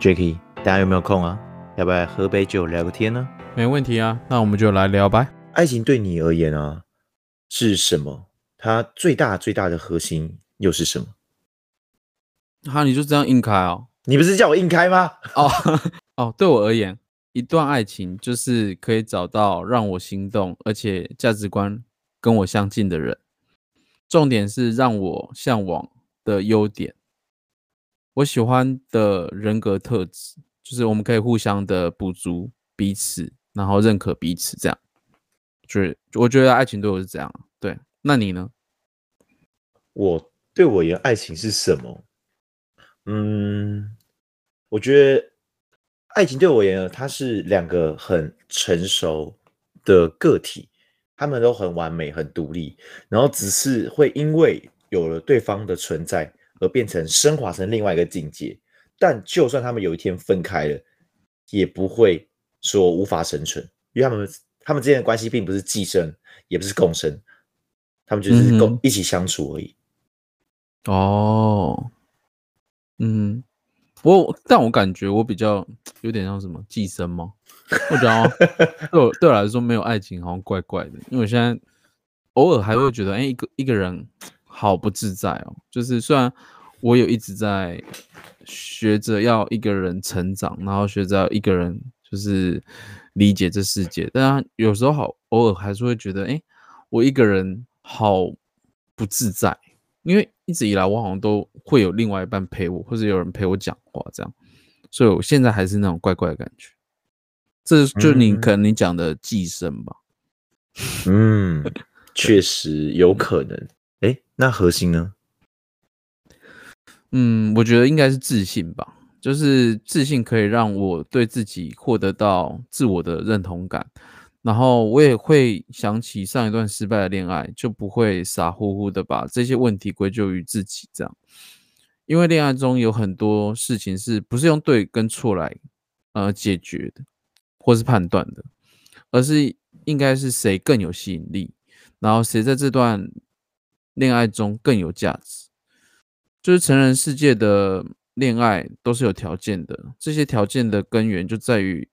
Jacky，大家有没有空啊？要不要喝杯酒聊个天呢？没问题啊，那我们就来聊吧。爱情对你而言啊，是什么？它最大最大的核心又是什么？哈，你就这样硬开哦？你不是叫我硬开吗？哦 哦，对我而言，一段爱情就是可以找到让我心动，而且价值观跟我相近的人。重点是让我向往的优点，我喜欢的人格特质，就是我们可以互相的补足彼此，然后认可彼此，这样。就是我觉得爱情对我是这样。对，那你呢？我对我而言，爱情是什么？嗯，我觉得爱情对我而言，它是两个很成熟的个体。他们都很完美、很独立，然后只是会因为有了对方的存在而变成升华成另外一个境界。但就算他们有一天分开了，也不会说无法生存，因为他们他们之间的关系并不是寄生，也不是共生，他们就是共一起相处而已。哦，嗯。我但我感觉我比较有点像什么寄生吗？我觉得 对我对我来说没有爱情好像怪怪的，因为我现在偶尔还会觉得，哎，一个一个人好不自在哦。就是虽然我有一直在学着要一个人成长，然后学着一个人就是理解这世界，但有时候好偶尔还是会觉得，哎，我一个人好不自在。因为一直以来我好像都会有另外一半陪我，或者有人陪我讲话这样，所以我现在还是那种怪怪的感觉。这就你可能你讲的寄生吧？嗯，确实有可能。那核心呢？嗯，我觉得应该是自信吧，就是自信可以让我对自己获得到自我的认同感。然后我也会想起上一段失败的恋爱，就不会傻乎乎的把这些问题归咎于自己，这样，因为恋爱中有很多事情是不是用对跟错来呃解决的，或是判断的，而是应该是谁更有吸引力，然后谁在这段恋爱中更有价值，就是成人世界的恋爱都是有条件的，这些条件的根源就在于。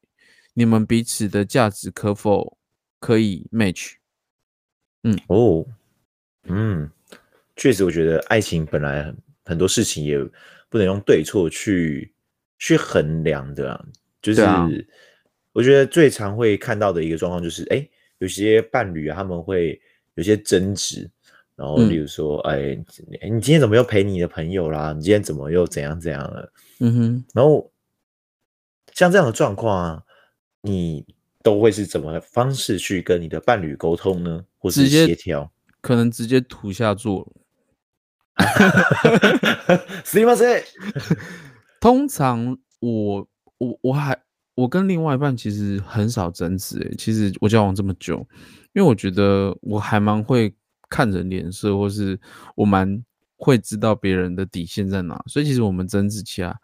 你们彼此的价值可否可以 match？嗯哦，嗯，确实，我觉得爱情本来很多事情也不能用对错去去衡量的。就是我觉得最常会看到的一个状况就是，哎，有些伴侣啊，他们会有些争执，然后例如说，哎，你今天怎么又陪你的朋友啦？你今天怎么又怎样怎样了？嗯哼，然后像这样的状况啊。你都会是怎么方式去跟你的伴侣沟通呢？或是协调？可能直接土下座。すみません。通常我我我还我跟另外一半其实很少争执诶。其实我交往这么久，因为我觉得我还蛮会 看人脸色，或是我蛮会知道别人的底线在哪，所以其实我们争执起来。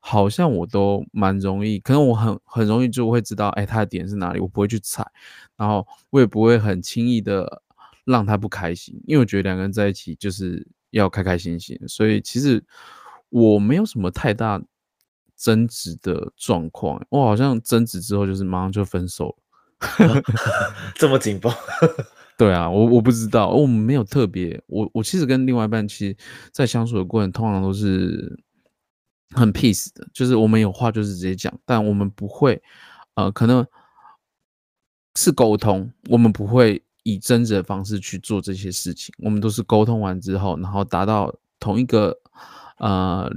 好像我都蛮容易，可能我很很容易就会知道，哎，他的点是哪里，我不会去踩，然后我也不会很轻易的让他不开心，因为我觉得两个人在一起就是要开开心心，所以其实我没有什么太大争执的状况，我好像争执之后就是马上就分手了，这么紧绷？对啊，我我不知道，我们没有特别，我我其实跟另外一半其实，在相处的过程通常都是。很 peace 的，就是我们有话就是直接讲，但我们不会，呃，可能是沟通，我们不会以争执的方式去做这些事情，我们都是沟通完之后，然后达到同一个呃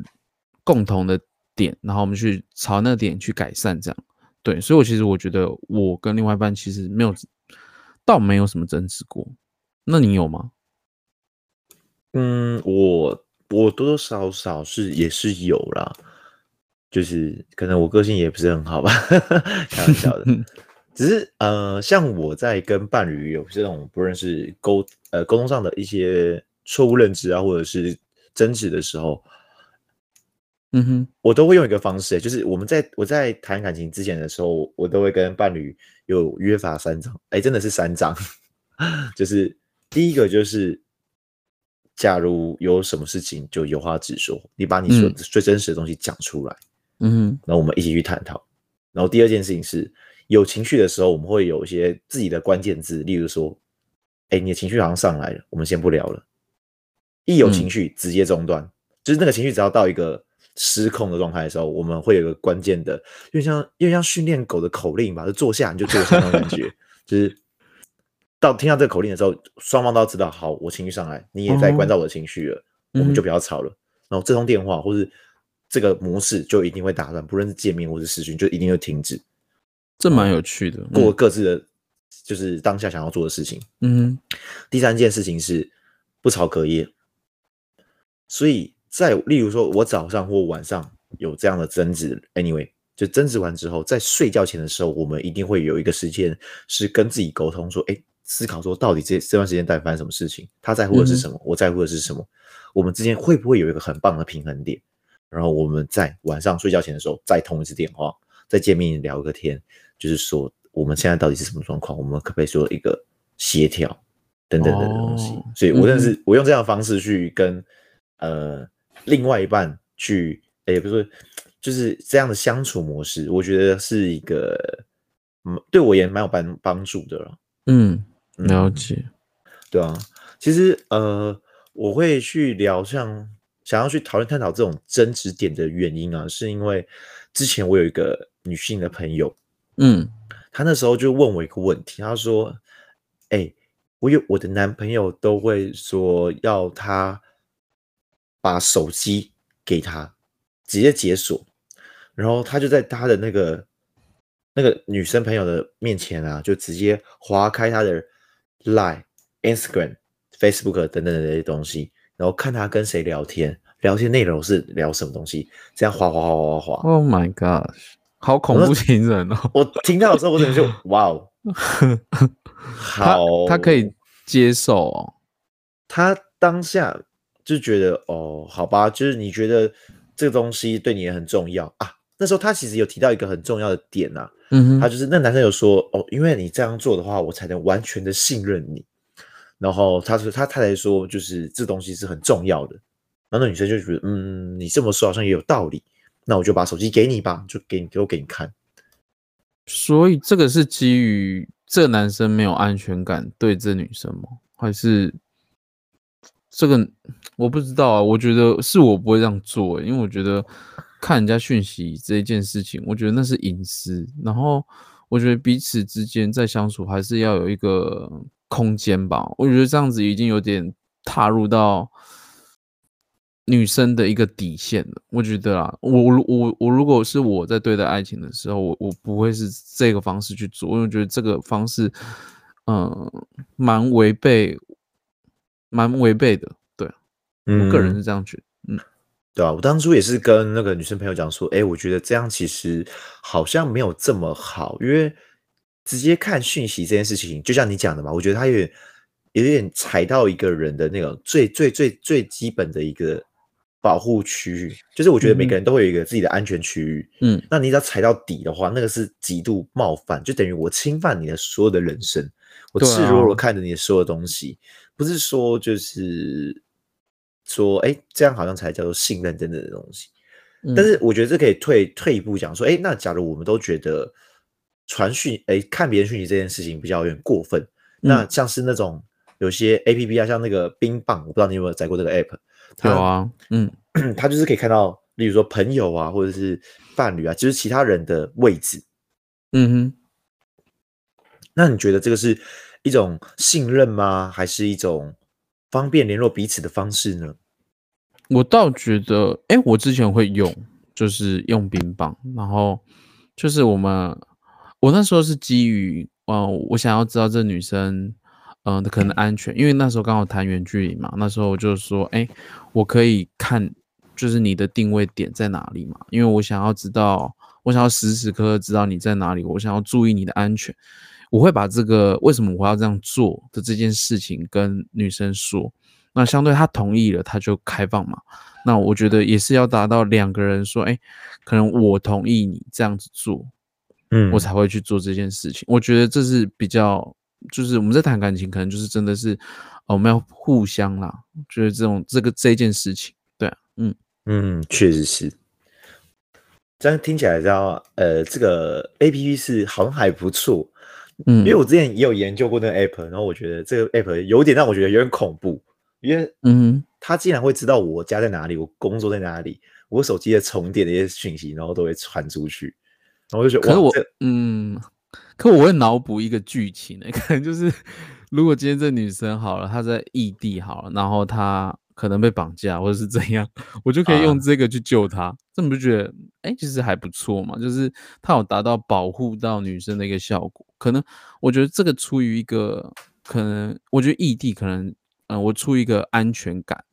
共同的点，然后我们去朝那个点去改善，这样对，所以我其实我觉得我跟另外一半其实没有，倒没有什么争执过，那你有吗？嗯，我。我多多少少是也是有啦，就是可能我个性也不是很好吧，开玩笑的。只是呃，像我在跟伴侣有这种不认识沟呃沟通上的一些错误认知啊，或者是争执的时候，嗯哼，我都会用一个方式，就是我们在我在谈感情之前的时候，我都会跟伴侣有约法三章，哎，真的是三章，就是第一个就是。假如有什么事情，就有话直说，你把你说最真实的东西讲出来。嗯然后我们一起去探讨。然后第二件事情是，有情绪的时候，我们会有一些自己的关键字，例如说，哎，你的情绪好像上来了，我们先不聊了。一有情绪直接中断，就是那个情绪只要到一个失控的状态的时候，我们会有一个关键的，因为像因为像训练狗的口令吧，就坐下你就坐下那种感觉，就是到听到这个口令的时候，双方都要知道，好，我情绪上来，你也在关照我的情绪了，我们就不要吵了。然后这通电话或是这个模式就一定会打断，不论是见面或是视讯，就一定会停止，这蛮有趣的。过各自的就是当下想要做的事情。嗯第三件事情是不吵隔夜，所以在例如说我早上或晚上有这样的争执，anyway，就争执完之后，在睡觉前的时候，我们一定会有一个时间是跟自己沟通，说，哎，思考说到底这这段时间到底发生什么事情，他在乎的是什么，我在乎的是什么，我们之间会不会有一个很棒的平衡点？然后我们在晚上睡觉前的时候再通一次电话，再见面聊个天，就是说我们现在到底是什么状况，我们可不可以做一个协调等等等的东西？哦所以我认识、我用这样的方式去跟呃另外一半去，也不是说就是这样的相处模式，我觉得是一个嗯对我也蛮有帮帮助的了。嗯，嗯了解。对啊，其实呃，我会去聊像想要去讨论探讨这种争执点的原因啊，是因为之前我有一个女性的朋友，嗯她那时候就问我一个问题，她说：“哎、我有我的男朋友都会说要他把手机给他，直接解锁，然后他就在他的那个那个女生朋友的面前啊，就直接划开他的 Line、Instagram、Facebook 等等的这些东西，然后看他跟谁聊天，聊天内容是聊什么东西，这样划划划划划。，Oh my gosh，好恐怖情人哦。我听到的时候，我整个就 哇哦，他好，他可以接受哦。他当下就觉得哦，好吧，就是你觉得这个东西对你也很重要啊。那时候他其实有提到一个很重要的点呐、嗯哼，他就是那男生有说哦，因为你这样做的话，我才能完全的信任你。然后他说他太太说，就是这东西是很重要的。然后那女生就觉得，嗯，你这么说好像也有道理，那我就把手机给你吧，就给你给我给你看。所以这个是基于这男生没有安全感对这女生吗？还是这个我不知道啊？我觉得是我不会这样做、因为我觉得看人家讯息这一件事情，我觉得那是隐私。然后我觉得彼此之间在相处还是要有一个空间吧。我觉得这样子已经有点踏入到女生的一个底线了。我觉得啦，我我我如果是我在对待爱情的时候，我我不会是这个方式去做，因为我觉得这个方式，嗯，蛮违背，蛮违背的。对嗯我个人是这样觉得。嗯。对啊，我当初也是跟那个女生朋友讲说，哎，我觉得这样其实好像没有这么好，因为直接看讯息这件事情，就像你讲的嘛，我觉得他有点有点踩到一个人的那个最最最最基本的一个保护区域，就是我觉得每个人都会有一个自己的安全区域，嗯。那你只要踩到底的话，那个是极度冒犯，就等于我侵犯你的所有的人生，我赤裸裸看着你的所有东西，不是说就是说，哎，这样好像才叫做信任等等的东西。嗯，但是我觉得这可以退退一步讲说，哎，那假如我们都觉得传讯，哎，看别人讯息这件事情比较有点过分，那像是那种有些 A P P 啊，像那个冰棒，我不知道你有没有载过这个 App，它有啊，嗯 它就是可以看到，例如说朋友啊，或者是伴侣啊，就是其他人的位置。嗯哼。那你觉得这个是一种信任吗？还是一种方便联络彼此的方式呢？我倒觉得，哎、我之前会用，就是用冰棒，然后就是我们，我那时候是基于，呃，我想要知道这女生，嗯、的可能安全，因为那时候刚好谈远距离嘛，那时候我就说，哎、我可以看，就是你的定位点在哪里嘛，因为我想要知道，我想要时时刻刻知道你在哪里，我想要注意你的安全，我会把这个为什么我要这样做的这件事情跟女生说。那相对她同意了，她就开放嘛。那我觉得也是要达到两个人说，哎，可能我同意你这样子做，嗯我才会去做这件事情。我觉得这是比较，就是我们在谈感情，可能就是真的是，呃我们要互相啦。就是这种这个这件事情，对啊，嗯嗯，确实是。这样听起来，知道呃，这个 A P P 是好像还不错，嗯，因为我之前也有研究过那个 App，然后我觉得这个 App 有点让我觉得有点恐怖，因为嗯，他竟然会知道我家在哪里，我工作在哪里，我手机的充电的一些讯息，然后都会传出去，然后我就觉得，可是我嗯，可我会脑补一个剧情呢、可能就是如果今天这女生好了，她在异地好了，然后她可能被绑架或者是怎样，我就可以用啊这个去救她，这你不觉得哎、其实还不错嘛？就是它有达到保护到女生的一个效果。可能我觉得这个出于一个可能，我觉得异地可能，嗯、我出于一个安全感。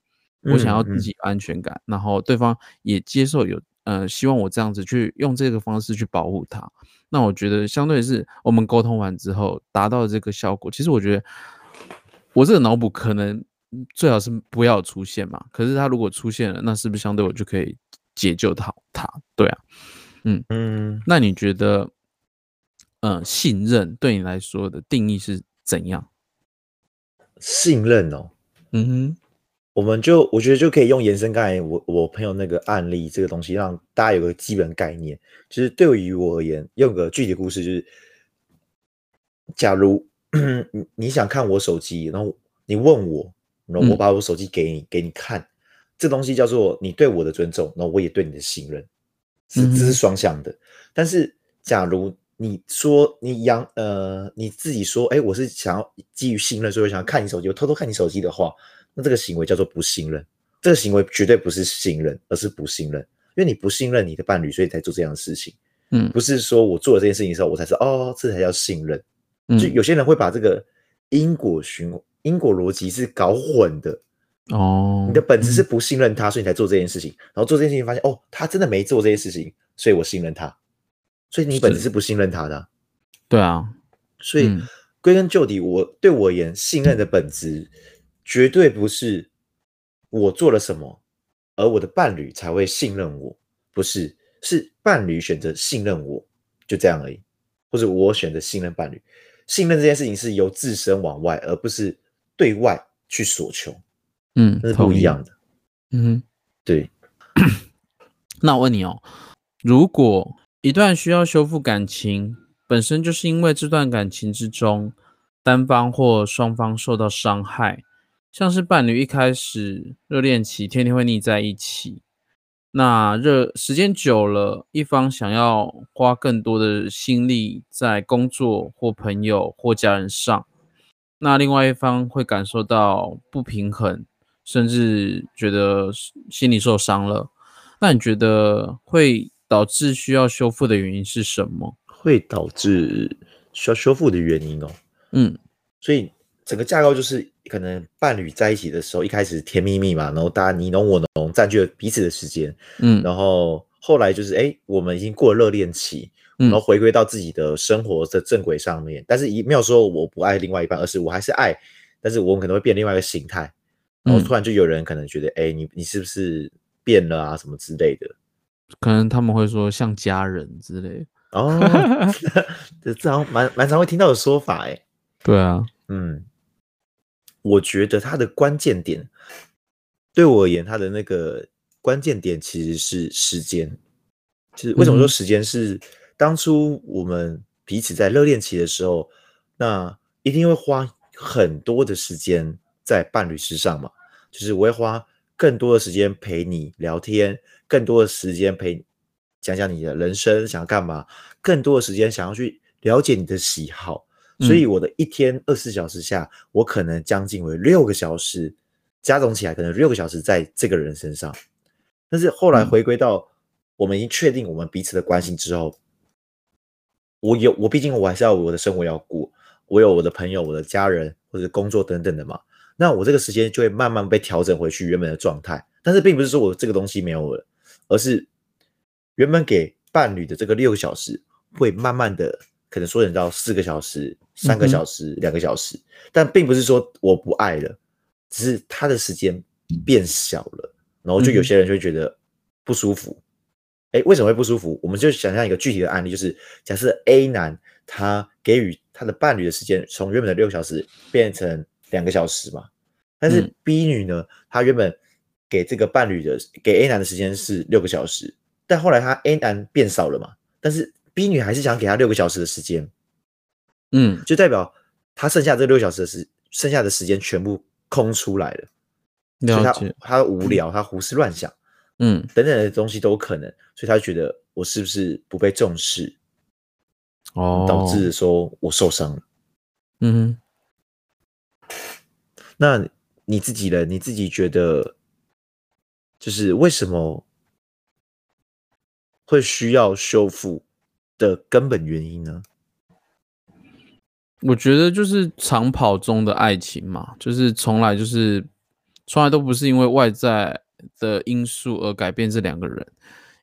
我想要嗯嗯自己安全感，然后对方也接受有呃，希望我这样子去用这个方式去保护他。那我觉得相对是我们沟通完之后达到这个效果，其实我觉得我这个脑补可能嗯最好是不要出现嘛。可是他如果出现了，那是不是相对我就可以解救他？他对啊，嗯嗯，那你觉得，嗯、信任对你来说的定义是怎样？信任哦，嗯哼，我们就我觉得就可以用延伸刚才我我朋友那个案例这个东西，让大家有个基本概念。就是对于我而言，用个具体故事，就是假如 你你想看我手机，然后你问我，然后我嗯把我手机给你，给你看，这东西叫做你对我的尊重，然后我也对你的信任，是这是双向的。但是假如你说你养呃你自己说，哎，我是想要基于信任，所以我想要看你手机，我偷偷看你手机的话，那这个行为叫做不信任。这个行为绝对不是信任，而是不信任，因为你不信任你的伴侣，所以才做这样的事情。嗯不是说我做了这件事情的时候，我才是哦，这才叫信任。嗯就有些人会把这个因果循因果逻辑是搞混的。哦，你的本质是不信任他，所以你才做这件事情，然后做这件事情发现哦，他真的没做这件事情，所以我信任他，所以你本质是是不信任他的啊、对啊，所以嗯。归根究底，我对我而言，信任的本质绝对不是我做了什么，而我的伴侣才会信任我，不是，是伴侣选择信任我，就这样而已，或者我选择信任伴侣。信任这件事情是由自身往外，而不是对外去索求，嗯，那是不一样的。嗯。对，那我问你哦，如果一段需要修复感情，本身就是因为这段感情之中，单方或双方受到伤害，像是伴侣一开始热恋期天天会腻在一起，那热时间久了，一方想要花更多的心力在工作或朋友或家人上，那另外一方会感受到不平衡，甚至觉得心里受伤了。那你觉得会导致需要修复的原因是什么？会导致需要修复的原因哦。嗯所以整个架构就是可能伴侣在一起的时候，一开始甜蜜蜜嘛，然后大家你侬我侬，占据了彼此的时间，嗯然后后来就是哎，我们已经过了热恋期，然后嗯。回归到自己的生活的正轨上面，但是一没有说我不爱另外一半，而是我还是爱，但是我们可能会变另外一个形态，然后嗯。突然就有人可能觉得，哎，你你是不是变了啊，什么之类的。可能他们会说像家人之类的。哦，这这好像蛮蛮常会听到的说法，哎，对啊，嗯，我觉得它的关键点，对我而言，它的那个关键点其实是时间。就是为什么说嗯。时间是当初我们彼此在热恋期的时候，那一定会花很多的时间在伴侣身上嘛？就是我会花更多的时间陪你聊天，更多的时间陪讲讲你的人生想要干嘛，更多的时间想要去了解你的喜好。所以我的一天二十四小时下，我可能将近为六个小时，加总起来可能六个小时在这个人身上。但是后来嗯回归到我们已经确定我们彼此的关系之后，我有我毕竟我还是要我的生活要过，我有我的朋友、我的家人或者工作等等的嘛。那我这个时间就会慢慢被调整回去原本的状态。但是并不是说我这个东西没有了，而是原本给伴侣的这个六个小时，会慢慢的可能缩减到四个小时、三个小时、两个小时。但并不是说我不爱了，只是他的时间变小了，然后就有些人就会觉得不舒服。哎，为什么会不舒服？我们就想象一个具体的案例，就是假设 A 男他给予他的伴侣的时间从原本的六个小时变成两个小时嘛，但是嗯。B 女呢，她原本给这个伴侣的给 A 男的时间是六个小时，但后来他 A 男变少了嘛，但是 B 女还是想给他六个小时的时间，嗯，就代表他剩下这六小时的时，剩下的时间全部空出来了，所以他他无聊，他胡思乱想嗯等等的东西都有可能，所以他觉得我是不是不被重视，哦，导致说我受伤了。嗯哼，那你自己呢？你自己觉得，就是为什么会需要修复的根本原因呢？我觉得就是长跑中的爱情嘛，就是从来就是从来都不是因为外在的因素而改变这两个人，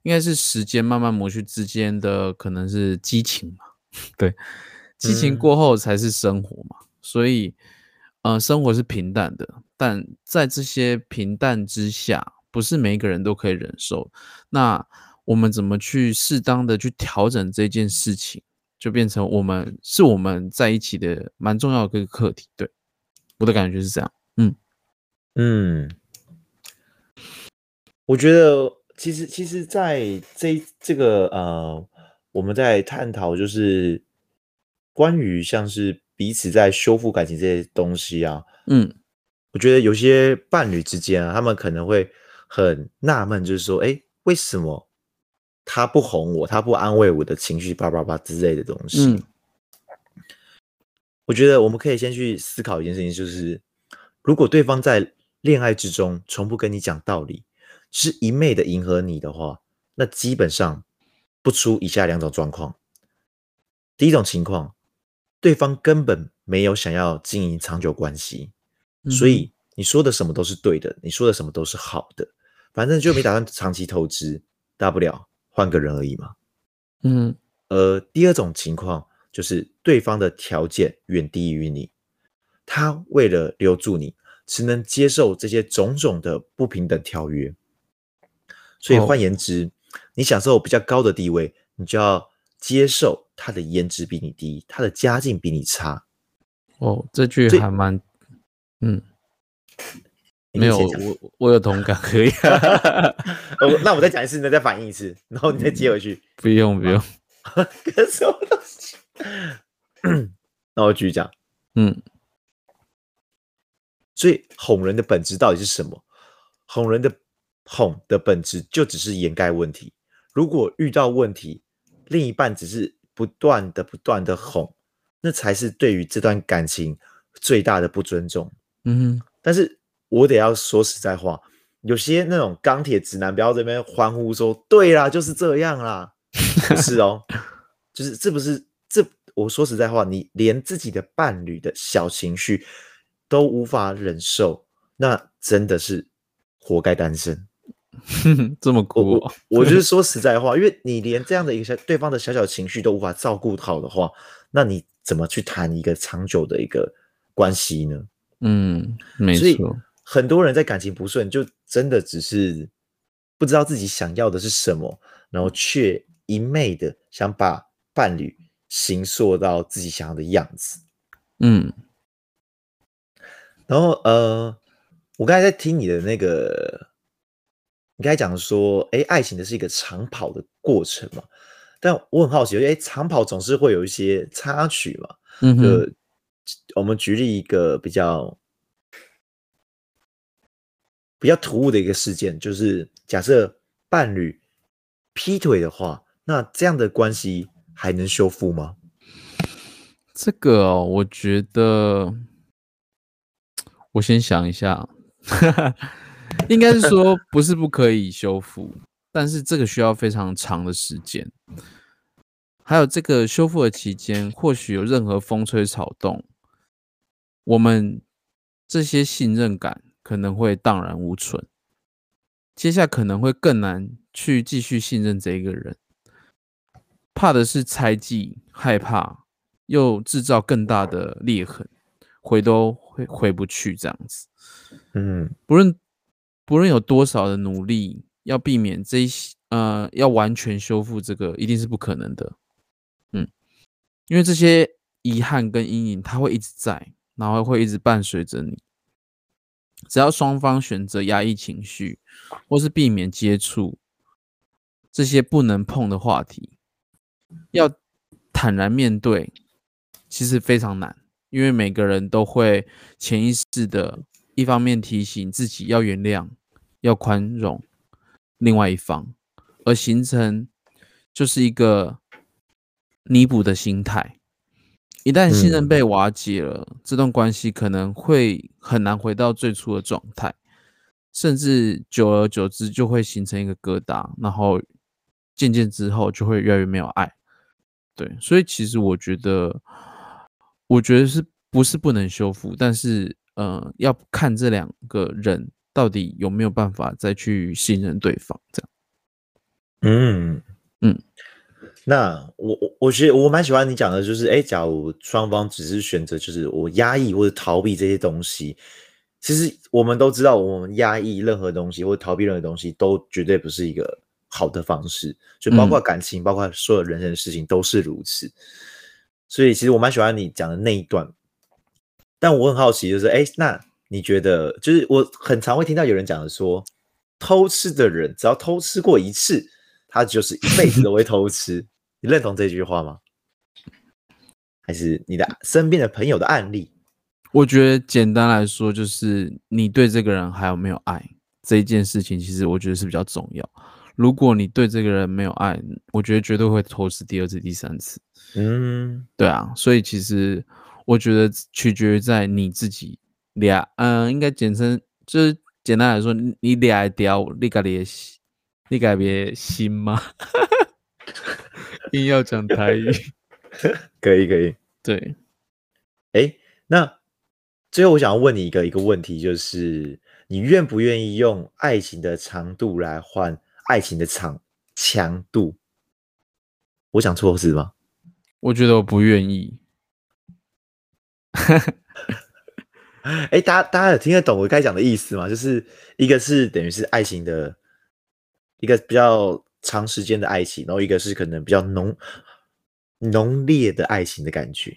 应该是时间慢慢磨去之间的可能是激情嘛，对，激情嗯过后才是生活嘛，所以，呃，生活是平淡的，但在这些平淡之下，不是每一个人都可以忍受。那我们怎么去适当的去调整这件事情，就变成我们是我们在一起的蛮重要的一个课题。对，我的感觉是这样。嗯嗯，我觉得其实其实，在这这个呃，我们在探讨就是关于像是彼此在修复感情这些东西啊，嗯我觉得有些伴侣之间啊，他们可能会很纳闷，就是说，哎，为什么他不哄我，他不安慰我的情绪，叭叭叭之类的东西。嗯我觉得我们可以先去思考一件事情，就是如果对方在恋爱之中从不跟你讲道理，是一昧的迎合你的话，那基本上不出以下两种状况。第一种情况，对方根本没有想要经营长久关系，所以你说的什么都是对的，你说的什么都是好的，反正就没打算长期投资，大不了换个人而已嘛。嗯而第二种情况就是对方的条件远低于你，他为了留住你，只能接受这些种种的不平等条约。所以哦换言之，你享受比较高的地位，你就要接受他的颜值比你低，他的家境比你差。哦，这句还蛮嗯，没有我我有同感，可以，哦，那我再讲一次，你再反应一次，然后你再接回去。不用不用，跟什么东西？那我继续讲。嗯所以哄人的本质到底是什么？哄人的哄的本质就只是掩盖问题。如果遇到问题，另一半只是不断的、不断的哄，那才是对于这段感情最大的不尊重。嗯哼但是我得要说实在话，有些那种钢铁直男不要这边欢呼说“对啦，就是这样啦”，不是哦，就是这不是这。我说实在话，你连自己的伴侣的小情绪都无法忍受，那真的是活该单身。哼哼，这么我酷、我哦，我就是说实在话，因为你连这样的一个小对方的小小情绪都无法照顾好的话，那你怎么去谈一个长久的一个关系呢？嗯，没错，很多人在感情不顺，就真的只是不知道自己想要的是什么，然后却一昧的想把伴侣形塑到自己想要的样子。嗯然后呃，我刚才在听你的那个，你刚才讲说，哎，爱情的是一个长跑的过程嘛，但我很好奇，哎，长跑总是会有一些插曲嘛，嗯我们举例一个比较比较突兀的一个事件，就是假设伴侣劈腿的话，那这样的关系还能修复吗？这个哦，我觉得我先想一下，应该是说不是不可以修复，但是这个需要非常长的时间。还有这个修复的期间，或许有任何风吹草动，我们这些信任感可能会荡然无存，接下来可能会更难去继续信任这一个人。怕的是猜忌、害怕，又制造更大的裂痕，回都回回不去这样子。嗯不论不论有多少的努力，要避免这一些呃，要完全修复这个，一定是不可能的。嗯，因为这些遗憾跟阴影，它会一直在，然后会一直伴随着你。只要双方选择压抑情绪，或是避免接触，这些不能碰的话题，要坦然面对，其实非常难，因为每个人都会潜意识的，一方面提醒自己要原谅、要宽容另外一方，而形成就是一个弥补的心态。一旦信任被瓦解了，这段关系可能会很难回到最初的状态，甚至久而久之就会形成一个疙瘩，然后渐渐之后就会越来越没有爱。对，所以其实我觉得，我觉得是不是不能修复，但是呃，要看这两个人到底有没有办法再去信任对方，这样。嗯嗯。那我我我觉得我蛮喜欢你讲的，就是哎，假如双方只是选择就是我压抑或者逃避这些东西，其实我们都知道，我们压抑任何东西或者逃避任何东西，都绝对不是一个好的方式。就包括感情，包括所有人生的事情都是如此。所以其实我蛮喜欢你讲的那一段。但我很好奇，就是哎，那你觉得，就是我很常会听到有人讲的说，偷吃的人只要偷吃过一次，他就是一辈子都会偷吃。你认同这句话吗？还是你的身边的朋友的案例？我觉得简单来说，就是你对这个人还有没有爱这一件事情，其实我觉得是比较重要。如果你对这个人没有爱，我觉得绝对会偷吃第二次、第三次。嗯，对啊，所以其实我觉得取决于在你自己俩，嗯，应该简称就是简单来说，你俩屌，你改别心，你改别心吗？硬要讲台语，可以可以。对，哎，那最后我想要问你一个一个问题，就是你愿不愿意用爱情的长度来换爱情的长强度？我讲错是吗？我觉得我不愿意。哎，大家大家有听得懂我该讲的意思吗？就是一个是等于是爱情的一个比较。长时间的爱情，然后一个是可能比较浓浓烈的爱情的感觉。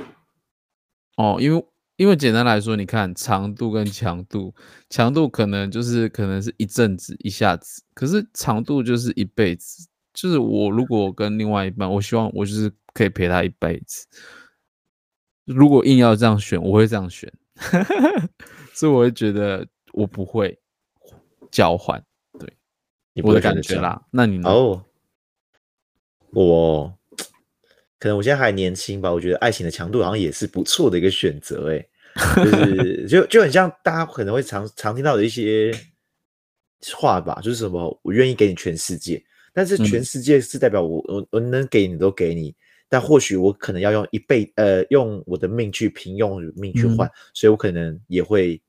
哦，因为因为简单来说，你看长度跟强度，强度可能就是可能是一阵子一下子，可是长度就是一辈子。就是我如果跟另外一半，我希望我就是可以陪他一辈子。如果硬要这样选，我会这样选，所以我会觉得我不会交换。对我的感觉啦，那你呢？哦，我可能我现在还年轻吧，我觉得爱情的强度好像也是不错的一个选择，哎，就是 就就很像大家可能会常常听到的一些话吧，就是什么我愿意给你全世界，但是全世界是代表我我我能给你都给你，但或许我可能要用一辈呃用我的命去平用命去换，所以我可能也会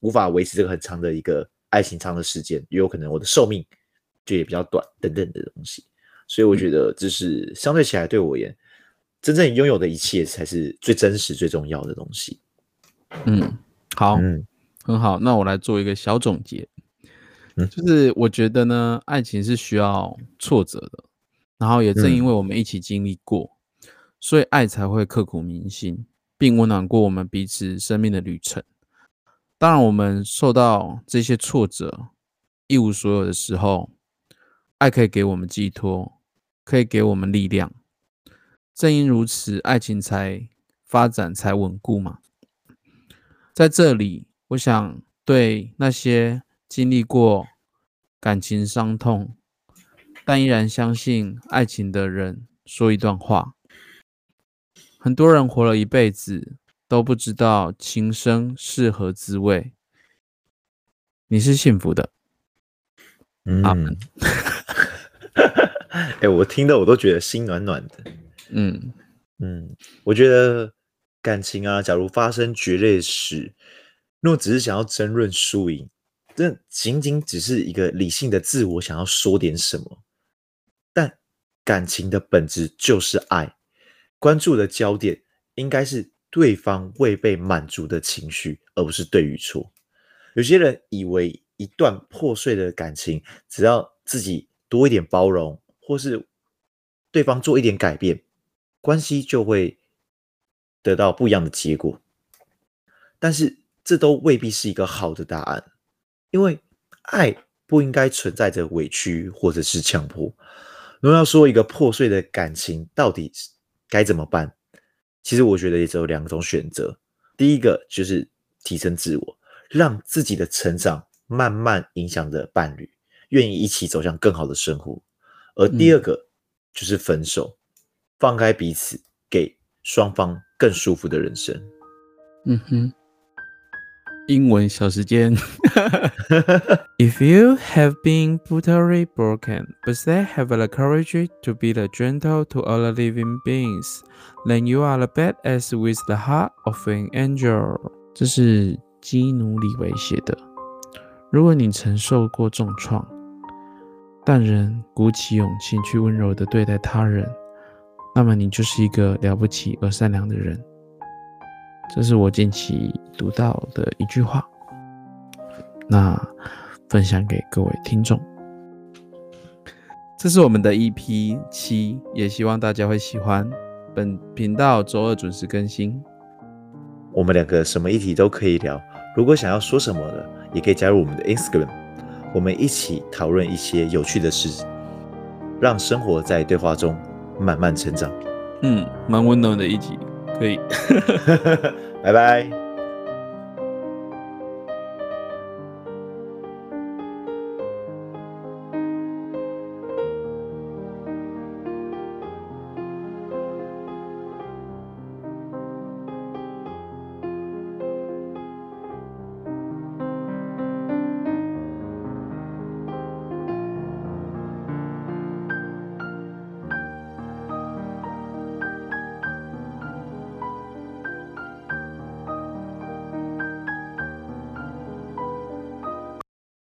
无法维持这个很长的一个。爱情长的时间，也有可能我的寿命就也比较短，等等的东西。所以我觉得，这是相对起来对我而言，真正拥有的一切才是最真实、最重要的东西。嗯，好，嗯，很好。那我来做一个小总结。嗯，就是我觉得呢，爱情是需要挫折的，然后也正因为我们一起经历过，所以爱才会刻骨铭心，并温暖过我们彼此生命的旅程。当然，我们受到这些挫折、一无所有的时候，爱可以给我们寄托，可以给我们力量。正因如此，爱情才发展才稳固嘛。在这里，我想对那些经历过感情伤痛，但依然相信爱情的人说一段话：很多人活了一辈子。都不知道情生是何滋味，你是幸福的。嗯，哎，我听的我都觉得心暖暖的。嗯嗯，我觉得感情啊，假如发生决裂时，若只是想要争论输赢，这仅仅只是一个理性的自我想要说点什么。感情的本质就是爱，关注的焦点应该是。对方未被满足的情绪，而不是对与错。有些人以为一段破碎的感情，只要自己多一点包容，或是对方做一点改变，关系就会得到不一样的结果。但是这都未必是一个好的答案，因为爱不应该存在着委屈或者是强迫，如果要说一个破碎的感情到底该怎么办，其实我觉得也只有两种选择。第一个就是提升自我，让自己的成长慢慢影响着伴侣，愿意一起走向更好的生活。而第二个就是分手，放开彼此，给双方更舒服的人生。嗯哼。英文小时间。if you have been brutally broken, but still have the courage to be the gentle to all living beings, then you are the best as with the heart of an angel。这是基努里维写的。如果你曾受过重创，但仍鼓起勇气去温柔的对待他人，那么你就是一个了不起而善良的人。这是我近期读到的一句话，那分享给各位听众。这是我们的 EP 七，也希望大家会喜欢。本频道周二准时更新。我们两个什么议题都可以聊，如果想要说什么的，也可以加入我们的 Instagram，我们一起讨论一些有趣的事，让生活在对话中慢慢成长。嗯，蛮温暖的一集。可以，拜拜。